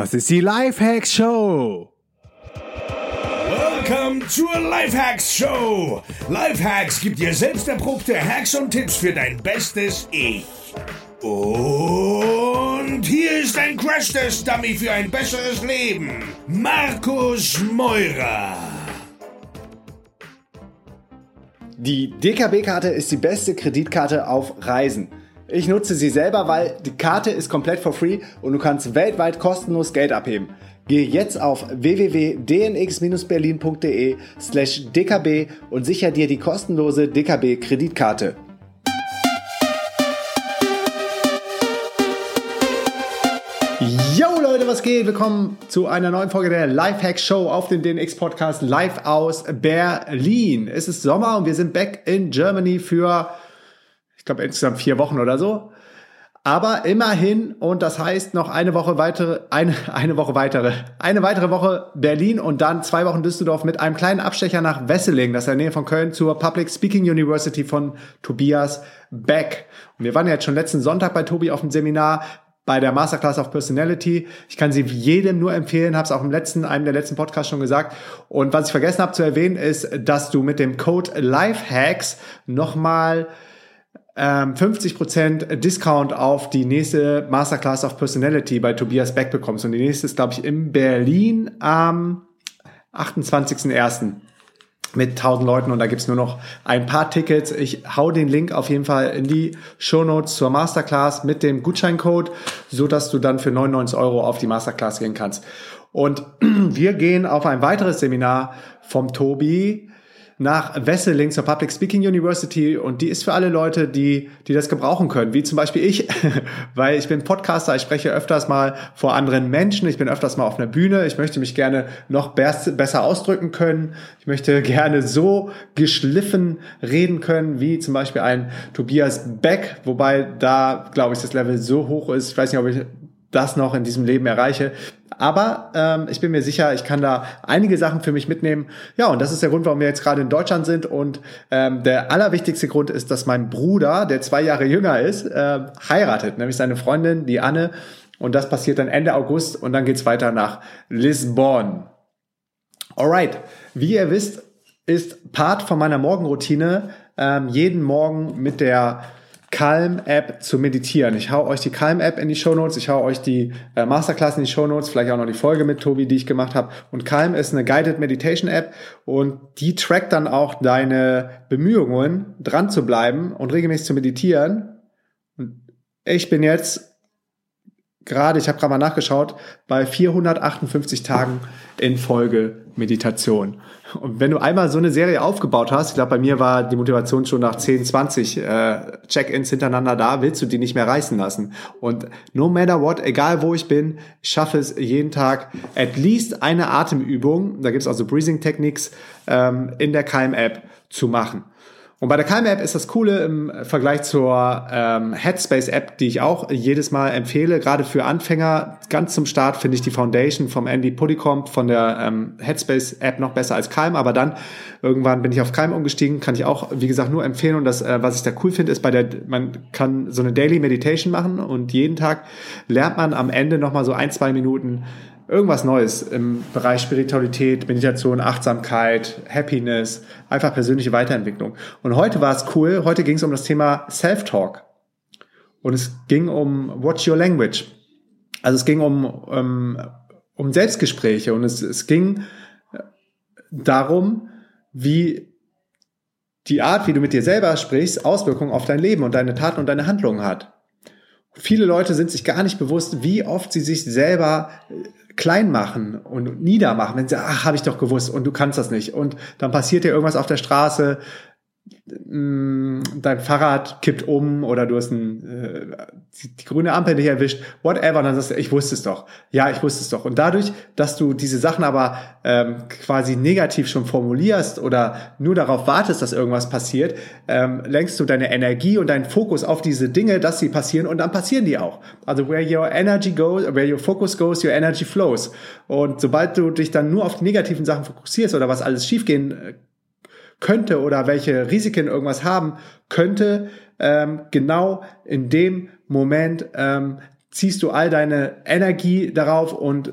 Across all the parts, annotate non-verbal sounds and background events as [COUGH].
Das ist die Lifehacks Show. Welcome zur Lifehacks Show. Lifehacks gibt dir selbst erprobte Hacks und Tipps für dein bestes Ich. Und hier ist ein Crash-Test-Dummy für ein besseres Leben. Markus Meurer. Die DKB-Karte ist die beste Kreditkarte auf Reisen. Ich nutze sie selber, weil die Karte ist komplett for free und du kannst weltweit kostenlos Geld abheben. Gehe jetzt auf www.dnx-berlin.de slash dkb und sicher dir die kostenlose DKB-Kreditkarte. Yo Leute, was geht? Willkommen zu einer neuen Folge der Lifehack Show auf dem DNX Podcast live aus Berlin. Es ist Sommer und wir sind back in Germany für ich glaube insgesamt vier Wochen oder so. Aber immerhin, und das heißt noch eine Woche weitere, eine, eine Woche weitere, eine weitere Woche Berlin und dann zwei Wochen Düsseldorf mit einem kleinen Abstecher nach Wesseling, das ist in der Nähe von Köln, zur Public Speaking University von Tobias Beck. Und wir waren ja jetzt schon letzten Sonntag bei Tobi auf dem Seminar bei der Masterclass of Personality. Ich kann sie jedem nur empfehlen, habe es auch im letzten, einem der letzten Podcasts schon gesagt. Und was ich vergessen habe zu erwähnen, ist, dass du mit dem Code LifeHacks nochmal 50% ähm, Discount auf die nächste Masterclass of Personality bei Tobias Beck bekommst. Und die nächste ist, glaube ich, in Berlin am 28.01. mit 1000 Leuten und da gibt's nur noch ein paar Tickets. Ich hau den Link auf jeden Fall in die Show Notes zur Masterclass mit dem Gutscheincode, so dass du dann für 99 Euro auf die Masterclass gehen kannst. Und [CLEARS THROAT] wir gehen auf ein weiteres Seminar vom Tobi nach Wesseling zur Public Speaking University und die ist für alle Leute, die, die das gebrauchen können, wie zum Beispiel ich, [LAUGHS] weil ich bin Podcaster, ich spreche öfters mal vor anderen Menschen, ich bin öfters mal auf einer Bühne, ich möchte mich gerne noch besser ausdrücken können, ich möchte [LAUGHS] gerne so geschliffen reden können, wie zum Beispiel ein Tobias Beck, wobei da, glaube ich, das Level so hoch ist, ich weiß nicht, ob ich das noch in diesem Leben erreiche. Aber ähm, ich bin mir sicher, ich kann da einige Sachen für mich mitnehmen. Ja, und das ist der Grund, warum wir jetzt gerade in Deutschland sind. Und ähm, der allerwichtigste Grund ist, dass mein Bruder, der zwei Jahre jünger ist, äh, heiratet, nämlich seine Freundin, die Anne. Und das passiert dann Ende August und dann geht's weiter nach Lisbon. Alright, wie ihr wisst, ist Part von meiner Morgenroutine ähm, jeden Morgen mit der Calm-App zu meditieren. Ich hau euch die Calm-App in die Show Notes, ich hau euch die äh, Masterclass in die Show Notes, vielleicht auch noch die Folge mit Tobi, die ich gemacht habe. Und Calm ist eine Guided Meditation App und die trackt dann auch deine Bemühungen, dran zu bleiben und regelmäßig zu meditieren. Und ich bin jetzt gerade, ich habe gerade mal nachgeschaut, bei 458 Tagen in Folge Meditation. Und wenn du einmal so eine Serie aufgebaut hast, ich glaube, bei mir war die Motivation schon nach 10, 20 äh, Check-ins hintereinander da, willst du die nicht mehr reißen lassen. Und no matter what, egal wo ich bin, schaffe es jeden Tag at least eine Atemübung, da gibt es also Breathing Techniques ähm, in der KM-App zu machen. Und bei der Calm App ist das Coole im Vergleich zur ähm, Headspace App, die ich auch jedes Mal empfehle, gerade für Anfänger. Ganz zum Start finde ich die Foundation vom Andy Pudicomp von der ähm, Headspace App noch besser als Calm, aber dann irgendwann bin ich auf Calm umgestiegen, kann ich auch, wie gesagt, nur empfehlen. Und das, äh, was ich da cool finde, ist bei der, man kann so eine Daily Meditation machen und jeden Tag lernt man am Ende nochmal so ein, zwei Minuten irgendwas Neues im Bereich Spiritualität, Meditation, Achtsamkeit, Happiness, einfach persönliche Weiterentwicklung. Und heute war es cool, heute ging es um das Thema Self-Talk. Und es ging um Watch Your Language. Also es ging um, um, um Selbstgespräche und es, es ging darum, wie die Art, wie du mit dir selber sprichst, Auswirkungen auf dein Leben und deine Taten und deine Handlungen hat. Viele Leute sind sich gar nicht bewusst, wie oft sie sich selber klein machen und niedermachen, wenn sie, ach, habe ich doch gewusst und du kannst das nicht. Und dann passiert dir irgendwas auf der Straße, dein Fahrrad kippt um oder du hast ein, äh, die, grüne Ampel nicht erwischt, whatever, dann sagst du, ich wusste es doch. Ja, ich wusste es doch. Und dadurch, dass du diese Sachen aber ähm, quasi negativ schon formulierst oder nur darauf wartest, dass irgendwas passiert, ähm, lenkst du deine Energie und deinen Fokus auf diese Dinge, dass sie passieren und dann passieren die auch. Also where your energy goes, where your focus goes, your energy flows. Und sobald du dich dann nur auf die negativen Sachen fokussierst oder was alles schiefgehen äh, könnte oder welche Risiken irgendwas haben könnte, ähm, genau in dem Moment ähm, ziehst du all deine Energie darauf und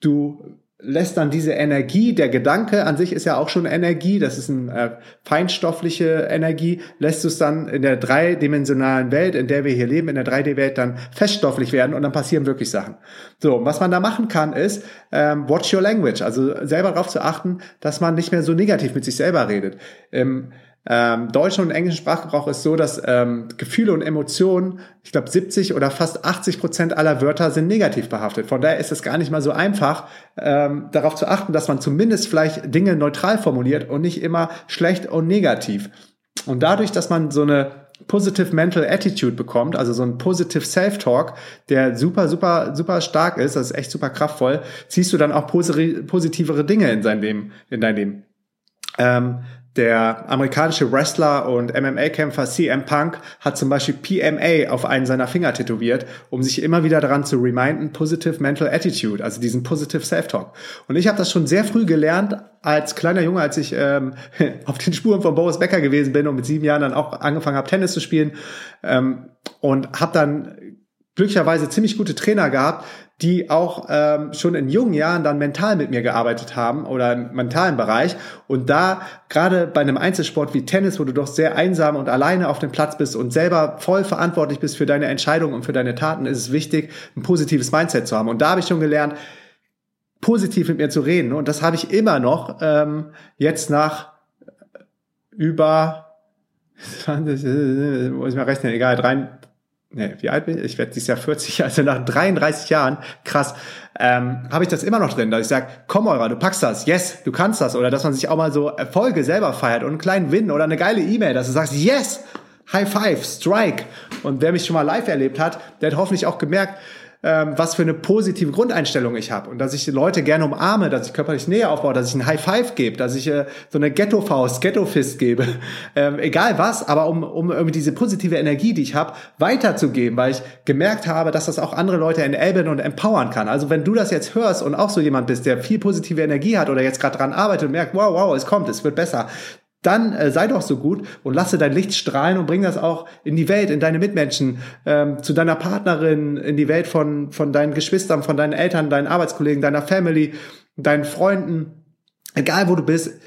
du lässt dann diese Energie, der Gedanke an sich ist ja auch schon Energie, das ist eine äh, feinstoffliche Energie, lässt du es dann in der dreidimensionalen Welt, in der wir hier leben, in der 3D-Welt dann feststofflich werden und dann passieren wirklich Sachen. So, was man da machen kann, ist ähm, watch your language, also selber darauf zu achten, dass man nicht mehr so negativ mit sich selber redet. Ähm, ähm, deutschen und englischen Sprachgebrauch ist so, dass ähm, Gefühle und Emotionen, ich glaube 70 oder fast 80 Prozent aller Wörter sind negativ behaftet. Von daher ist es gar nicht mal so einfach, ähm, darauf zu achten, dass man zumindest vielleicht Dinge neutral formuliert und nicht immer schlecht und negativ. Und dadurch, dass man so eine Positive Mental Attitude bekommt, also so ein Positive Self-Talk, der super, super, super stark ist, das ist echt super kraftvoll, ziehst du dann auch positivere Dinge in sein Leben, in dein Leben. Ähm, der amerikanische Wrestler und MMA-Kämpfer CM Punk hat zum Beispiel PMA auf einen seiner Finger tätowiert, um sich immer wieder daran zu reminden, Positive Mental Attitude, also diesen Positive Self-Talk. Und ich habe das schon sehr früh gelernt, als kleiner Junge, als ich ähm, [LAUGHS] auf den Spuren von Boris Becker gewesen bin und mit sieben Jahren dann auch angefangen habe, Tennis zu spielen ähm, und habe dann glücklicherweise ziemlich gute Trainer gehabt, die auch ähm, schon in jungen Jahren dann mental mit mir gearbeitet haben oder im mentalen Bereich. Und da gerade bei einem Einzelsport wie Tennis, wo du doch sehr einsam und alleine auf dem Platz bist und selber voll verantwortlich bist für deine Entscheidungen und für deine Taten, ist es wichtig, ein positives Mindset zu haben. Und da habe ich schon gelernt, positiv mit mir zu reden. Und das habe ich immer noch ähm, jetzt nach über 20, [LAUGHS] muss ich mal rechnen, egal, nee, wie alt bin ich? Ich werde dieses Jahr 40, [LAUGHS] also nach 33 Jahren, krass, ähm, habe ich das immer noch drin, dass ich sage, komm Eura, du packst das, yes, du kannst das. Oder dass man sich auch mal so Erfolge selber feiert und einen kleinen Win oder eine geile E-Mail, dass du sagst, yes, High Five, Strike. Und wer mich schon mal live erlebt hat, der hat hoffentlich auch gemerkt, ähm, was für eine positive Grundeinstellung ich habe und dass ich die Leute gerne umarme, dass ich körperlich Nähe aufbaue, dass ich ein High Five gebe, dass ich äh, so eine Ghetto-Faust, Ghetto-Fist gebe, [LAUGHS] ähm, egal was, aber um, um irgendwie diese positive Energie, die ich habe, weiterzugeben, weil ich gemerkt habe, dass das auch andere Leute enablen und empowern kann. Also wenn du das jetzt hörst und auch so jemand bist, der viel positive Energie hat oder jetzt gerade dran arbeitet und merkt, wow, wow, es kommt, es wird besser, dann äh, sei doch so gut und lasse dein Licht strahlen und bring das auch in die Welt, in deine Mitmenschen, ähm, zu deiner Partnerin, in die Welt von, von deinen Geschwistern, von deinen Eltern, deinen Arbeitskollegen, deiner Family, deinen Freunden, egal wo du bist.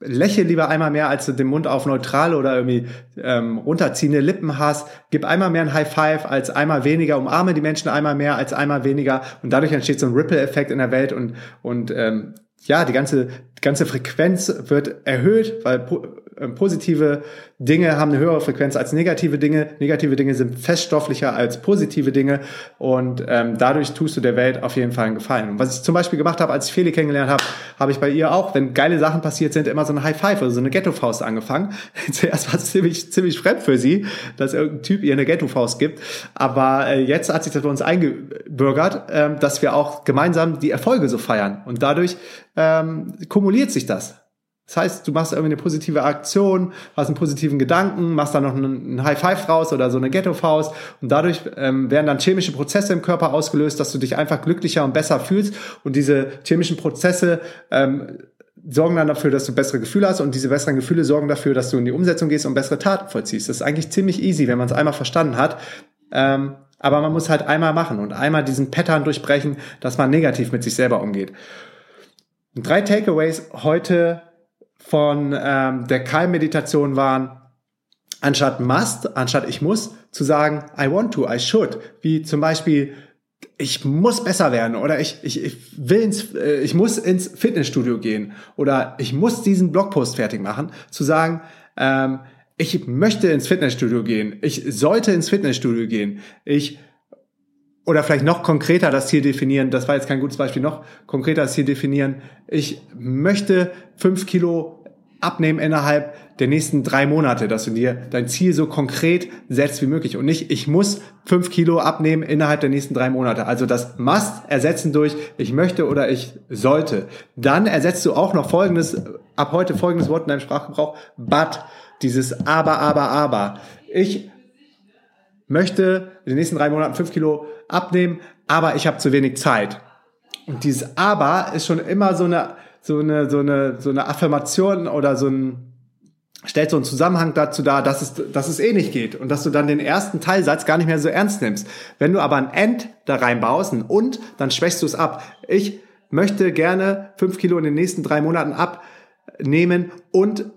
Läche lieber einmal mehr, als du den Mund auf neutral oder irgendwie ähm, runterziehende Lippen hast. Gib einmal mehr ein High Five als einmal weniger. Umarme die Menschen einmal mehr als einmal weniger. Und dadurch entsteht so ein Ripple-Effekt in der Welt und, und ähm, ja, die ganze, die ganze Frequenz wird erhöht, weil positive Dinge haben eine höhere Frequenz als negative Dinge. Negative Dinge sind feststofflicher als positive Dinge und ähm, dadurch tust du der Welt auf jeden Fall einen Gefallen. Und was ich zum Beispiel gemacht habe, als ich Feli kennengelernt habe, habe ich bei ihr auch, wenn geile Sachen passiert sind, immer so eine High Five oder so eine Ghetto-Faust angefangen. [LAUGHS] Zuerst war es ziemlich, ziemlich fremd für sie, dass irgendein Typ ihr eine Ghetto-Faust gibt. Aber äh, jetzt hat sich das bei uns eingebürgert, äh, dass wir auch gemeinsam die Erfolge so feiern. Und dadurch ähm, kumuliert sich das. Das heißt, du machst irgendwie eine positive Aktion, hast einen positiven Gedanken, machst dann noch einen High Five raus oder so eine Ghetto-Faust und dadurch ähm, werden dann chemische Prozesse im Körper ausgelöst, dass du dich einfach glücklicher und besser fühlst und diese chemischen Prozesse ähm, sorgen dann dafür, dass du bessere Gefühle hast und diese besseren Gefühle sorgen dafür, dass du in die Umsetzung gehst und bessere Taten vollziehst. Das ist eigentlich ziemlich easy, wenn man es einmal verstanden hat. Ähm, aber man muss halt einmal machen und einmal diesen Pattern durchbrechen, dass man negativ mit sich selber umgeht. Drei Takeaways heute von ähm, der Keim-Meditation waren, anstatt must, anstatt ich muss, zu sagen, I want to, I should. Wie zum Beispiel, ich muss besser werden oder ich, ich, ich will ins, äh, ich muss ins Fitnessstudio gehen oder ich muss diesen Blogpost fertig machen, zu sagen, ähm, ich möchte ins Fitnessstudio gehen, ich sollte ins Fitnessstudio gehen, ich oder vielleicht noch konkreter das Ziel definieren, das war jetzt kein gutes Beispiel, noch konkreter das Ziel definieren, ich möchte fünf Kilo abnehmen innerhalb der nächsten drei Monate, dass du dir dein Ziel so konkret setzt wie möglich und nicht, ich muss fünf Kilo abnehmen innerhalb der nächsten drei Monate. Also das must ersetzen durch, ich möchte oder ich sollte. Dann ersetzt du auch noch folgendes, ab heute folgendes Wort in deinem Sprachgebrauch, but, dieses aber, aber, aber. Ich möchte in den nächsten drei Monaten fünf Kilo abnehmen, aber ich habe zu wenig Zeit. Und dieses aber ist schon immer so eine, so eine, so eine, so eine Affirmation oder so ein, stellt so einen Zusammenhang dazu dar, dass es, dass es eh nicht geht und dass du dann den ersten Teilsatz gar nicht mehr so ernst nimmst. Wenn du aber ein End da reinbaust, ein und, dann schwächst du es ab. Ich möchte gerne fünf Kilo in den nächsten drei Monaten abnehmen und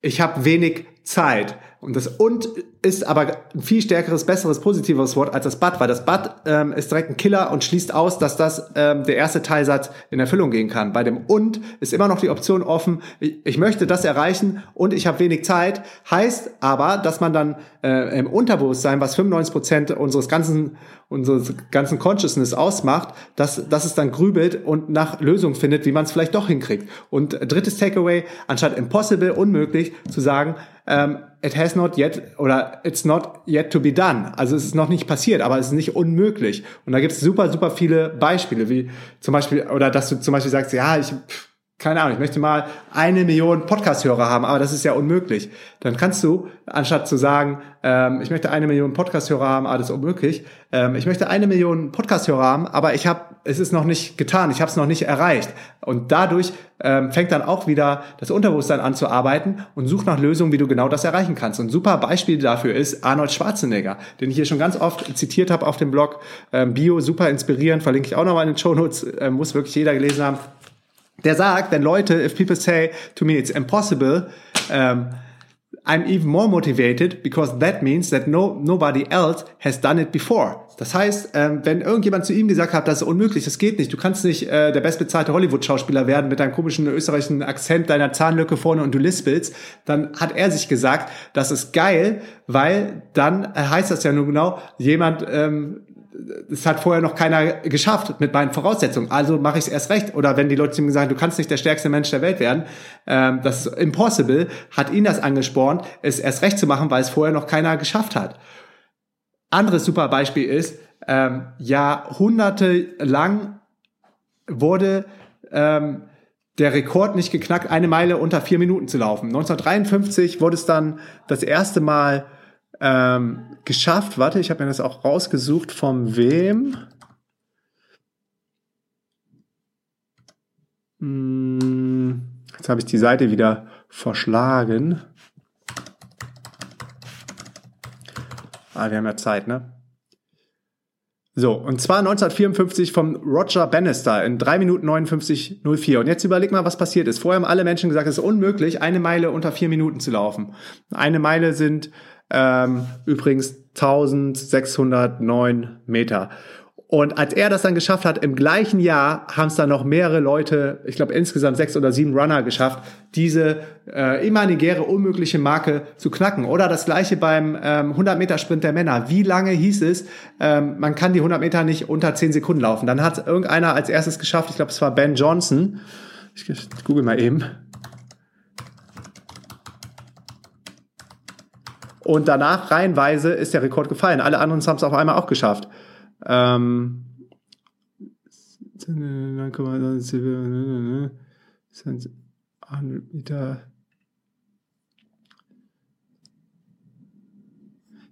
ich habe wenig Zeit. Und das und ist aber ein viel stärkeres, besseres, positiveres Wort als das but, weil das but ähm, ist direkt ein Killer und schließt aus, dass das ähm, der erste Teilsatz in Erfüllung gehen kann. Bei dem und ist immer noch die Option offen, ich, ich möchte das erreichen und ich habe wenig Zeit, heißt aber, dass man dann äh, im Unterbewusstsein, was 95 Prozent unseres ganzen unseres ganzen Consciousness ausmacht, dass, dass es dann grübelt und nach Lösungen findet, wie man es vielleicht doch hinkriegt. Und drittes Takeaway, anstatt impossible, unmöglich, zu sagen, ähm, it has not yet oder it's not yet to be done. Also es ist noch nicht passiert, aber es ist nicht unmöglich. Und da gibt es super, super viele Beispiele, wie zum Beispiel, oder dass du zum Beispiel sagst, ja, ich, keine Ahnung, ich möchte mal eine Million Podcast-Hörer haben, aber das ist ja unmöglich. Dann kannst du, anstatt zu sagen, ähm, ich möchte eine Million Podcast-Hörer haben, aber das ist unmöglich, ähm, ich möchte eine Million Podcast-Hörer haben, aber ich habe, es ist noch nicht getan, ich habe es noch nicht erreicht. Und dadurch ähm, fängt dann auch wieder das Unterbewusstsein an zu arbeiten und sucht nach Lösungen, wie du genau das erreichen kannst. Und ein super Beispiel dafür ist Arnold Schwarzenegger, den ich hier schon ganz oft zitiert habe auf dem Blog. Ähm, Bio, super inspirierend, verlinke ich auch nochmal in den Show Notes, äh, muss wirklich jeder gelesen haben der sagt, wenn Leute, if people say to me it's impossible, um, I'm even more motivated because that means that no, nobody else has done it before. Das heißt, ähm, wenn irgendjemand zu ihm gesagt hat, das ist unmöglich, das geht nicht, du kannst nicht äh, der bestbezahlte Hollywood-Schauspieler werden mit deinem komischen österreichischen Akzent, deiner Zahnlücke vorne und du lispelst, dann hat er sich gesagt, das ist geil, weil dann heißt das ja nur genau, jemand ähm, es hat vorher noch keiner geschafft mit meinen Voraussetzungen. Also mache ich es erst recht. Oder wenn die Leute zu ihm sagen, du kannst nicht der stärkste Mensch der Welt werden, ähm, das ist impossible, hat ihn das angespornt, es erst recht zu machen, weil es vorher noch keiner geschafft hat. Anderes super Beispiel ist, ähm, jahrhundertelang wurde ähm, der Rekord nicht geknackt, eine Meile unter vier Minuten zu laufen. 1953 wurde es dann das erste Mal ähm, geschafft. Warte, ich habe mir das auch rausgesucht. Von wem? Hm, jetzt habe ich die Seite wieder verschlagen. Ah, wir haben ja Zeit, ne? So, und zwar 1954 vom Roger Bannister in 3 Minuten 59,04. Und jetzt überleg mal, was passiert ist. Vorher haben alle Menschen gesagt, es ist unmöglich, eine Meile unter 4 Minuten zu laufen. Eine Meile sind ähm, übrigens 1609 Meter. Und als er das dann geschafft hat, im gleichen Jahr haben es dann noch mehrere Leute, ich glaube insgesamt sechs oder sieben Runner geschafft, diese äh, imaginäre, unmögliche Marke zu knacken. Oder das gleiche beim ähm, 100-Meter-Sprint der Männer. Wie lange hieß es, ähm, man kann die 100 Meter nicht unter 10 Sekunden laufen? Dann hat irgendeiner als erstes geschafft, ich glaube es war Ben Johnson. Ich, google mal eben. Und danach reihenweise ist der Rekord gefallen. Alle anderen haben es auf einmal auch geschafft. Ähm,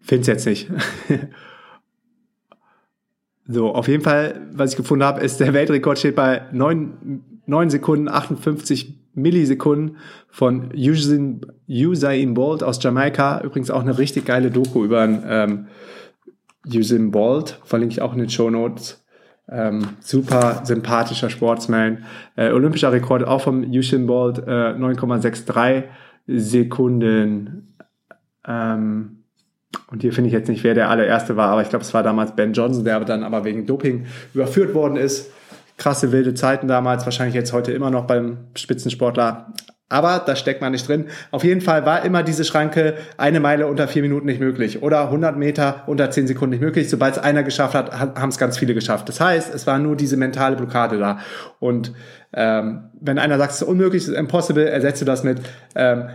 Finde es jetzt nicht. [LAUGHS] so, auf jeden Fall, was ich gefunden habe, ist, der Weltrekord steht bei 9, 9 Sekunden 58 Millisekunden von Usain, Usain Bolt aus Jamaika. Übrigens auch eine richtig geile Doku über einen ähm, Usain Bolt. Verlinke ich auch in den Show Notes. Ähm, super sympathischer Sportsman. Äh, olympischer Rekord auch vom Usain Bolt, äh, 9,63 Sekunden. Ähm, und hier finde ich jetzt nicht, wer der allererste war, aber ich glaube, es war damals Ben Johnson, der dann aber wegen Doping überführt worden ist krasse wilde Zeiten damals, wahrscheinlich jetzt heute immer noch beim Spitzensportler. Aber da steckt man nicht drin. Auf jeden Fall war immer diese Schranke eine Meile unter vier Minuten nicht möglich oder 100 Meter unter zehn Sekunden nicht möglich. Sobald es einer geschafft hat, haben es ganz viele geschafft. Das heißt, es war nur diese mentale Blockade da. Und ähm, wenn einer sagt, es ist unmöglich, es ist impossible, ersetze das mit ähm,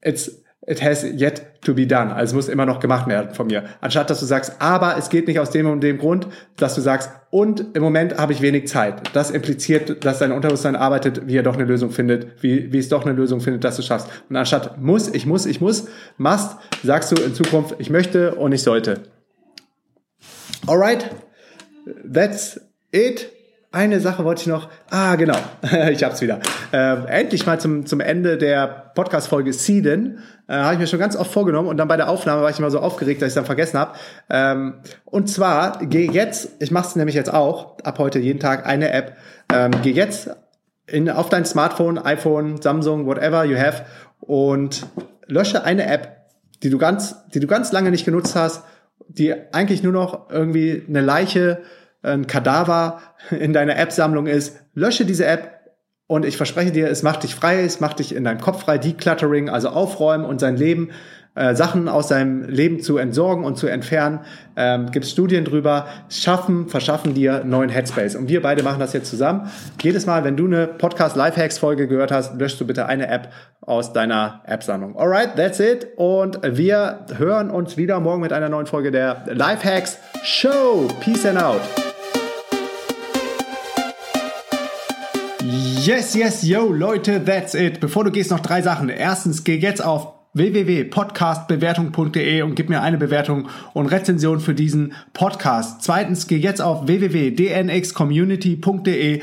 it's it has yet to be done. Also es muss immer noch gemacht werden von mir. Anstatt dass du sagst, aber es geht nicht aus dem und dem Grund, dass du sagst, und im Moment habe ich wenig Zeit. Das impliziert, dass dein Unterbewusstsein arbeitet, wie er doch eine Lösung findet, wie, wie es doch eine Lösung findet, dass du schaffst. Und anstatt muss, ich muss, ich muss, must, sagst du in Zukunft, ich möchte und ich sollte. Alright, that's it eine Sache wollte ich noch. Ah, genau. [LAUGHS] ich hab's wieder. Ähm, endlich mal zum, zum Ende der Podcast-Folge Seeden. Äh, habe ich mir schon ganz oft vorgenommen und dann bei der Aufnahme war ich immer so aufgeregt, dass ich dann vergessen habe. Ähm, und zwar, geh jetzt, ich mache es nämlich jetzt auch, ab heute jeden Tag eine App. Ähm, geh jetzt in, auf dein Smartphone, iPhone, Samsung, whatever you have und lösche eine App, die du ganz, die du ganz lange nicht genutzt hast, die eigentlich nur noch irgendwie eine Leiche ein Kadaver in deiner App-Sammlung ist, lösche diese App und ich verspreche dir, es macht dich frei, es macht dich in deinem Kopf frei, Decluttering, also aufräumen und sein Leben, äh, Sachen aus deinem Leben zu entsorgen und zu entfernen. Ähm, Gibt Studien drüber, schaffen, verschaffen dir neuen Headspace. Und wir beide machen das jetzt zusammen. Jedes Mal, wenn du eine Podcast Lifehacks Folge gehört hast, löschst du bitte eine App aus deiner App-Sammlung. Alright, that's it. Und wir hören uns wieder morgen mit einer neuen Folge der Lifehacks Show. Peace and out. Yes, yes, yo, Leute, that's it. Bevor du gehst, noch drei Sachen. Erstens, geh jetzt auf www.podcastbewertung.de und gib mir eine Bewertung und Rezension für diesen Podcast. Zweitens, geh jetzt auf www.dnxcommunity.de